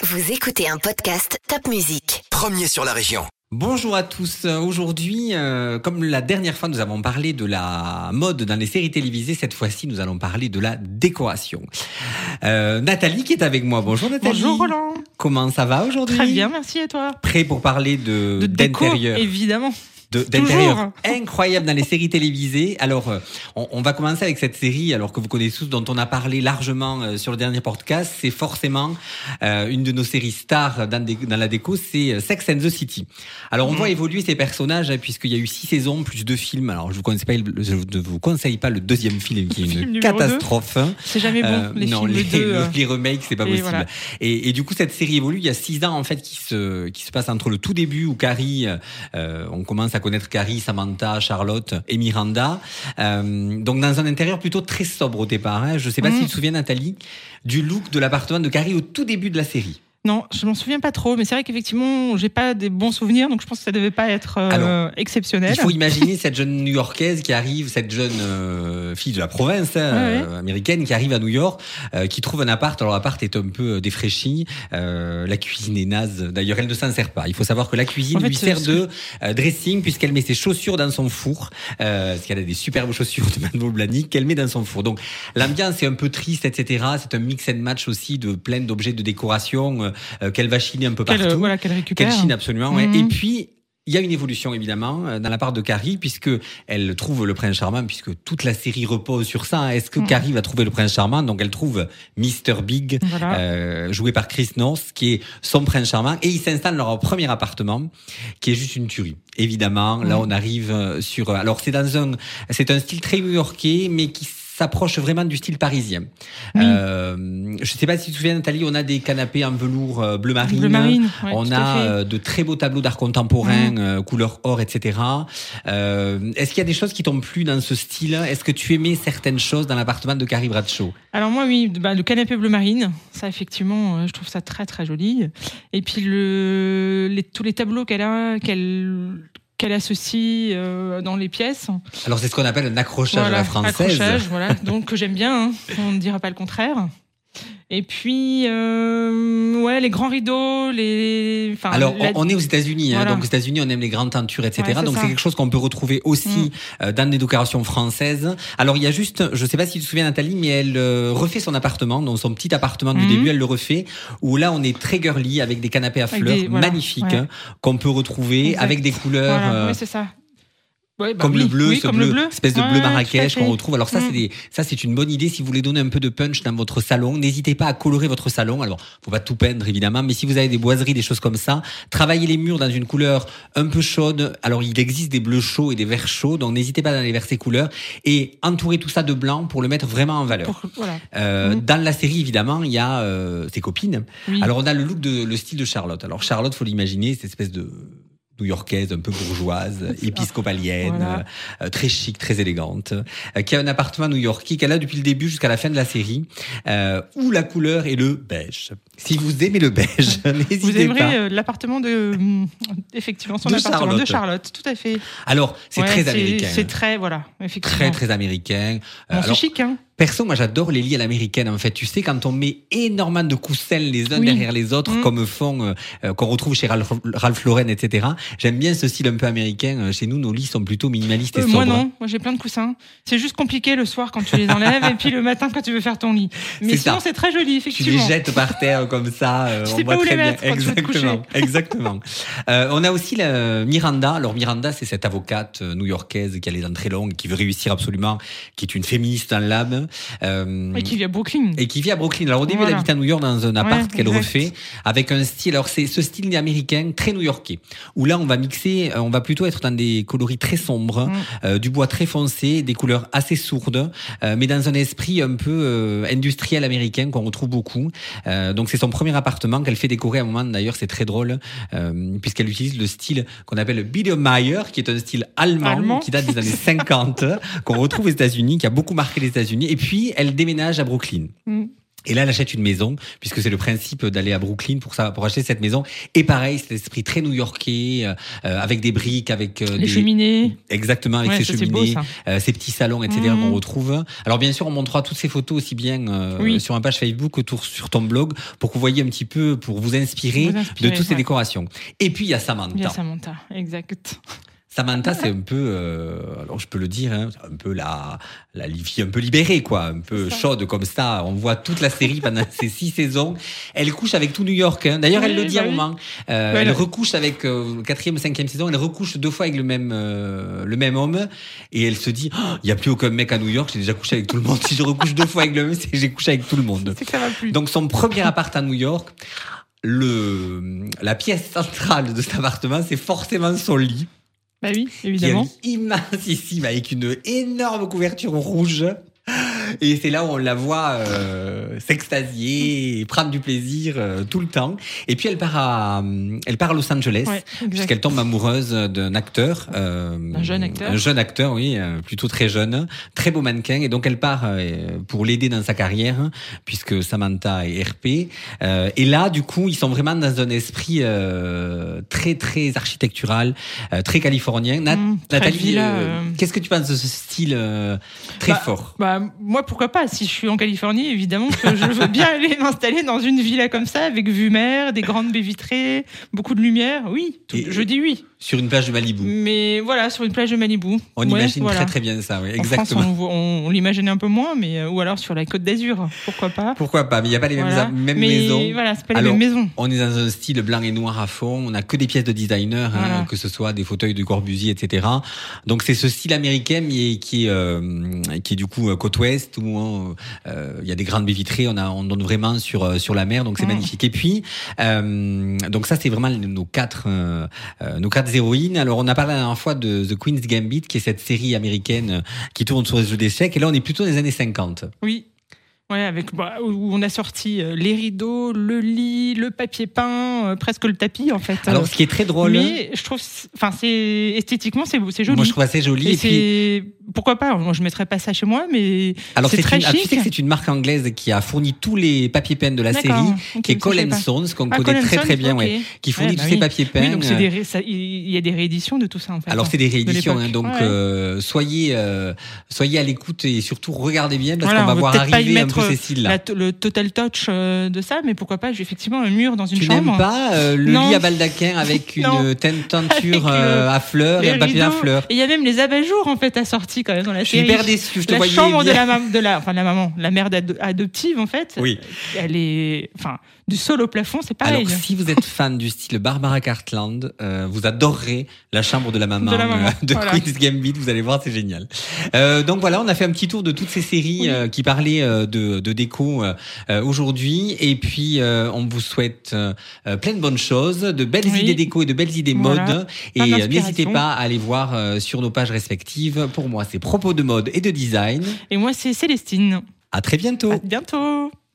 Vous écoutez un podcast Top Music. Premier sur la région. Bonjour à tous. Aujourd'hui, euh, comme la dernière fois, nous avons parlé de la mode dans les séries télévisées. Cette fois-ci, nous allons parler de la décoration. Euh, Nathalie qui est avec moi. Bonjour Nathalie. Bonjour Roland. Comment ça va aujourd'hui? Très bien, merci et toi? Prêt pour parler de d'intérieur évidemment. D'intérieur incroyable dans les séries télévisées. Alors, euh, on, on va commencer avec cette série, alors que vous connaissez tous, dont on a parlé largement euh, sur le dernier podcast. C'est forcément euh, une de nos séries stars dans, des- dans la déco, c'est Sex and the City. Alors, on Mhm. voit évoluer ces personnages, hein, puisqu'il y a eu six saisons plus deux films. Alors, je vous conseille pas, le- je ne vous conseille pas le deuxième film, qui est une deux. catastrophe. hein. C'est jamais bon, Euh, les non, films les, de... euh, les remakes, c'est pas et possible. voilà. Et, et du coup, cette série évolue. Il y a six ans en fait qui se qui se passe entre le tout début où Carrie, on commence à connaître Carrie, Samantha, Charlotte et Miranda. Euh, donc dans un intérieur plutôt très sobre au départ. Hein. Je sais pas si tu te souviens, Nathalie, du look de l'appartement de Carrie au tout début de la série. Non, je m'en souviens pas trop, mais c'est vrai qu'effectivement, j'ai pas des bons souvenirs, donc je pense que ça devait pas être euh, Alors, exceptionnel. Il faut imaginer cette jeune New-Yorkaise qui arrive, cette jeune euh, fille de la province hein, Ouais, euh, américaine qui arrive à New York, euh, qui trouve un appart. Alors l'appart est un peu euh, défraîchi, euh, la cuisine est naze. D'ailleurs, elle ne s'en sert pas. Il faut savoir que la cuisine En fait, lui sert de dressing puisqu'elle met ses chaussures dans son four, euh, parce qu'elle a des superbes chaussures de Manuel Blahnik qu'elle met dans son four. Donc l'ambiance est un peu triste, etc. C'est un mix and match aussi de plein d'objets de décoration qu'elle va chiner un peu Qu'elle, partout. euh, voilà, qu'elle récupère. Qu'elle chine absolument. ouais. Mhm. Et puis il y a une évolution évidemment euh, dans la part de Carrie puisque elle trouve le prince charmant puisque toute la série repose sur ça. hein. Est-ce que Mhm. Carrie va trouver le prince charmant? Donc elle trouve Mr Big. Voilà. euh, joué par Chris North, qui est son prince charmant, et ils s'installent dans leur premier appartement, qui est juste une tuerie. Évidemment, là on arrive euh, sur. Alors c'est dans un, c'est un style très new-yorkais, mais qui s'approche vraiment du style parisien. Oui. Euh, je sais pas si tu te souviens, Nathalie, on a des canapés en velours euh, bleu marine. Bleu marine, ouais, on a euh, de très beaux tableaux d'art contemporain, Mhm. euh, couleur or, etc. Euh, Est-ce qu'il y a des choses qui t'ont plu dans ce style? Est-ce que tu aimais certaines choses dans l'appartement de Carrie Bradshaw? Alors moi, oui, bah, le canapé bleu marine, ça effectivement, je trouve ça très très joli. Et puis le, les, tous les tableaux qu'elle a, qu'elle qu'elle associe euh, dans les pièces. Alors c'est ce qu'on appelle un accrochage à la française. accrochage, voilà, donc que j'aime bien, hein, on ne dira pas le contraire. Et puis, euh, ouais, les grands rideaux, les. enfin, Alors, la- on est aux États-Unis, hein, donc aux États-Unis, on aime les grandes tentures, etc. Ouais, donc c'est quelque chose qu'on peut retrouver aussi Mm. euh, dans des décorations françaises. Alors il y a juste, je sais pas si tu te souviens Nathalie, mais elle euh, refait son appartement, donc son petit appartement du Mhm. début, elle le refait. Où là, on est très girly avec des canapés à fleurs des- voilà, magnifiques ouais. hein, qu'on peut retrouver Exact. avec des couleurs. Voilà, euh, oui, c'est ça. Ouais, bah comme oui, le bleu, oui, ce comme bleu, le bleu. espèce de Ouais, bleu Marrakech qu'on retrouve. Alors ça, Mm. c'est des, ça c'est une bonne idée si vous voulez donner un peu de punch dans votre salon. N'hésitez pas à colorer votre salon. Alors, faut pas tout peindre évidemment, mais si vous avez des boiseries, des choses comme ça, travaillez les murs dans une couleur un peu chaude. Alors, il existe des bleus chauds et des verts chauds, donc n'hésitez pas à aller vers ces couleurs et entourez tout ça de blanc pour le mettre vraiment en valeur. Pour- voilà. Euh, Mm. Dans la série, évidemment, il y a euh, ses copines. Oui. Alors, on a le look de le style de Charlotte. Alors, Charlotte, faut l'imaginer, cette espèce de new-yorkaise, un peu bourgeoise, épiscopalienne, Voilà. euh, très chic, très élégante, euh, qui a un appartement new-yorkais qu'elle a depuis le début jusqu'à la fin de la série, euh, où la couleur est le beige. Si vous aimez le beige, Vous n'hésitez aimerez pas. euh, l'appartement de. hum, Effectivement, son De appartement Charlotte. de Charlotte, tout à fait. Alors, c'est Ouais, très américain. C'est très, voilà, effectivement. Très, très américain. Bon, c'est chic, hein. Perso, moi j'adore les lits à l'américaine. En fait, tu sais, quand on met énormément de coussins les uns Oui. derrière les autres, Mm. comme font euh, euh, qu'on retrouve chez Ralph, Ralph Lauren, etc. J'aime bien ce style un peu américain. Euh, Chez nous, nos lits sont plutôt minimalistes et Euh, sobres. moi non, moi j'ai plein de coussins. C'est juste compliqué le soir quand tu les enlèves et puis le matin quand tu veux faire ton lit. Mais sinon c'est très joli Tu les effectivement. jettes par terre comme ça. euh, Tu on sais voit pas où très les bien. mettre tu Exactement. Exactement. Euh, on a aussi la Miranda. Alors Miranda, c'est cette avocate new-yorkaise qui a les dents très longues, qui veut réussir absolument, qui est une féministe dans l'âme. Euh, Et qui vit à Brooklyn. et qui vit à Brooklyn. Alors au début, Voilà. elle habite à New York dans un appart Ouais, qu'elle refait avec un style. Alors c'est ce style américain très new-yorkais où là on va mixer, euh, on va plutôt être dans des coloris très sombres, Mm. euh, du bois très foncé, des couleurs assez sourdes, euh, mais dans un esprit un peu industriel américain qu'on retrouve beaucoup. Donc c'est son premier appartement qu'elle fait décorer à un moment. D'ailleurs c'est très drôle puisqu'elle utilise le style qu'on appelle Biedermeier, qui est un style allemand, Allemand. qui date des années 50, qu'on retrouve aux États-Unis, qui a beaucoup marqué les États-Unis. Et puis elle déménage à Brooklyn. Mm. Et là, elle achète une maison, puisque c'est le principe d'aller à Brooklyn pour ça, pour acheter cette maison. Et pareil, cet esprit très new-yorkais, euh, avec des briques, avec euh, Les des cheminées. exactement avec Ouais, ses beau, cheminées, ça. euh, ces petits salons, etc. Mhm. qu'on retrouve. Alors bien sûr, on montrera toutes ces photos aussi bien euh, Oui. sur ma page Facebook que sur ton blog, pour que vous voyez un petit peu, pour vous inspirer, Vous inspirer, de toutes ces décorations. Et puis il y a Samantha. Bien Samantha, exact. Samantha, c'est un peu, euh, alors je peux le dire, hein, un peu la, la fille un peu libérée, quoi, un peu chaude comme ça. On voit toute la série pendant ces six saisons. Elle couche avec tout New York. hein. D'ailleurs, elle le dit à un bah oui. moment. Euh, elle le- recouche avec euh, quatrième, cinquième saison. Elle recouche deux fois avec le même, euh, le même homme, et elle se dit, Oh, il n'y a plus aucun mec à New York. J'ai déjà couché avec tout le monde. Si je recouche deux fois avec le même, c'est que j'ai couché avec tout le monde. Ça va plus. Donc son premier appart à New York, le, la pièce centrale de cet appartement, c'est forcément son lit bah oui, qui est évidemment. immensissime avec une énorme couverture rouge. Et c'est là où on la voit euh, s'extasier et prendre du plaisir euh, tout le temps. Et puis elle part à, elle part à Los Angeles. Ouais. Puisqu'elle tombe amoureuse d'un acteur, euh, Un jeune acteur. un jeune acteur, oui, euh, plutôt très jeune, très beau mannequin, et donc elle part euh, pour l'aider dans sa carrière, puisque Samantha est RP. Euh, et là, du coup, ils sont vraiment dans un esprit euh, très très architectural, euh, très californien. Nat- Mmh, très Nathalie, euh, euh. qu'est-ce que tu penses de ce style euh, très Bah, fort? Bah, moi, pourquoi pas? Si je suis en Californie, évidemment que je veux bien aller m'installer dans une villa comme ça, avec vue mer, des grandes baies vitrées, beaucoup de lumière. Oui, tout- Et- je dis oui. Sur une plage de Malibu Mais voilà, sur une plage de Malibu. On Ouais, imagine voilà. très très bien ça, oui, En France, exactement. on, on, on l'imagine un peu moins, mais euh, ou alors sur la Côte d'Azur, pourquoi pas Pourquoi pas Mais il n'y a pas les mêmes, Voilà. mêmes mais maisons. voilà, c'est pas les Alors, mêmes maisons. On est dans un style blanc et noir à fond. On n'a que des pièces de designer, hein, que ce soit des fauteuils de Corbusier, etc. Donc c'est ce style américain mais qui est euh, qui est du coup euh, côte ouest où euh, il y a des grandes baies vitrées. On a on donne vraiment sur euh, sur la mer, donc c'est magnifique. Et puis euh, donc ça c'est vraiment nos quatre euh, euh, nos quatre héroïnes. Alors on a parlé la dernière fois de The Queen's Gambit, qui est cette série américaine euh, qui tourne sur les jeux d'échecs. Et là on est plutôt dans les années 50. Oui. Ouais, avec bah, où on a sorti euh, les rideaux, le lit, le papier peint, euh, presque le tapis en fait. Alors ce qui est très drôle. mais je trouve, enfin c'est esthétiquement c'est c'est joli. Moi, je trouve assez joli. Et Et puis, pourquoi pas Moi, je mettrais pas ça chez moi, mais alors, c'est très une, ah, tu chic. sais que c'est une marque anglaise qui a fourni tous les papiers peints de la série, qui est pas. Stones, qu'on Ah, connaît très très bien, ouais, qui fournit Ouais, bah tous ces papiers peints. Oui, donc c'est euh, des ré- ça- il y a des rééditions de tout ça en fait. alors hein. c'est des rééditions, hein, donc Ouais. euh, soyez euh, soyez à l'écoute et surtout regardez bien parce Voilà, qu'on va voir arriver un styles-là. La- le total touch euh, de ça, mais pourquoi pas j'ai effectivement un mur dans une Tu chambre. n'aimes pas euh, le Non. lit à baldaquin avec une teinture euh, à fleurs et un papier à fleurs Et il y a même les abat-jours en fait assortis quand même dans la Je suis série. hyper déçu, je te la voyais chambre de la, de la, enfin la maman, la mère d'ado- adoptive en fait. Oui. Elle est, enfin, du sol au plafond, c'est pareil. Alors, si vous êtes fan du style Barbara Cartland, euh, vous adorerez la chambre de la maman De la maman, de voilà. Queen's Gambit. Vous allez voir, c'est génial. Donc voilà, on a fait un petit tour de toutes ces séries Oui. qui parlaient euh, de, de déco euh, euh, aujourd'hui. Et puis, euh, on vous souhaite plein de bonnes choses, de belles Oui. idées déco et de belles idées Voilà. mode. Et n'hésitez pas à aller voir sur nos pages respectives. Pour moi, c'est propos de mode et de design. Et moi, c'est Célestine. À très bientôt. À bientôt.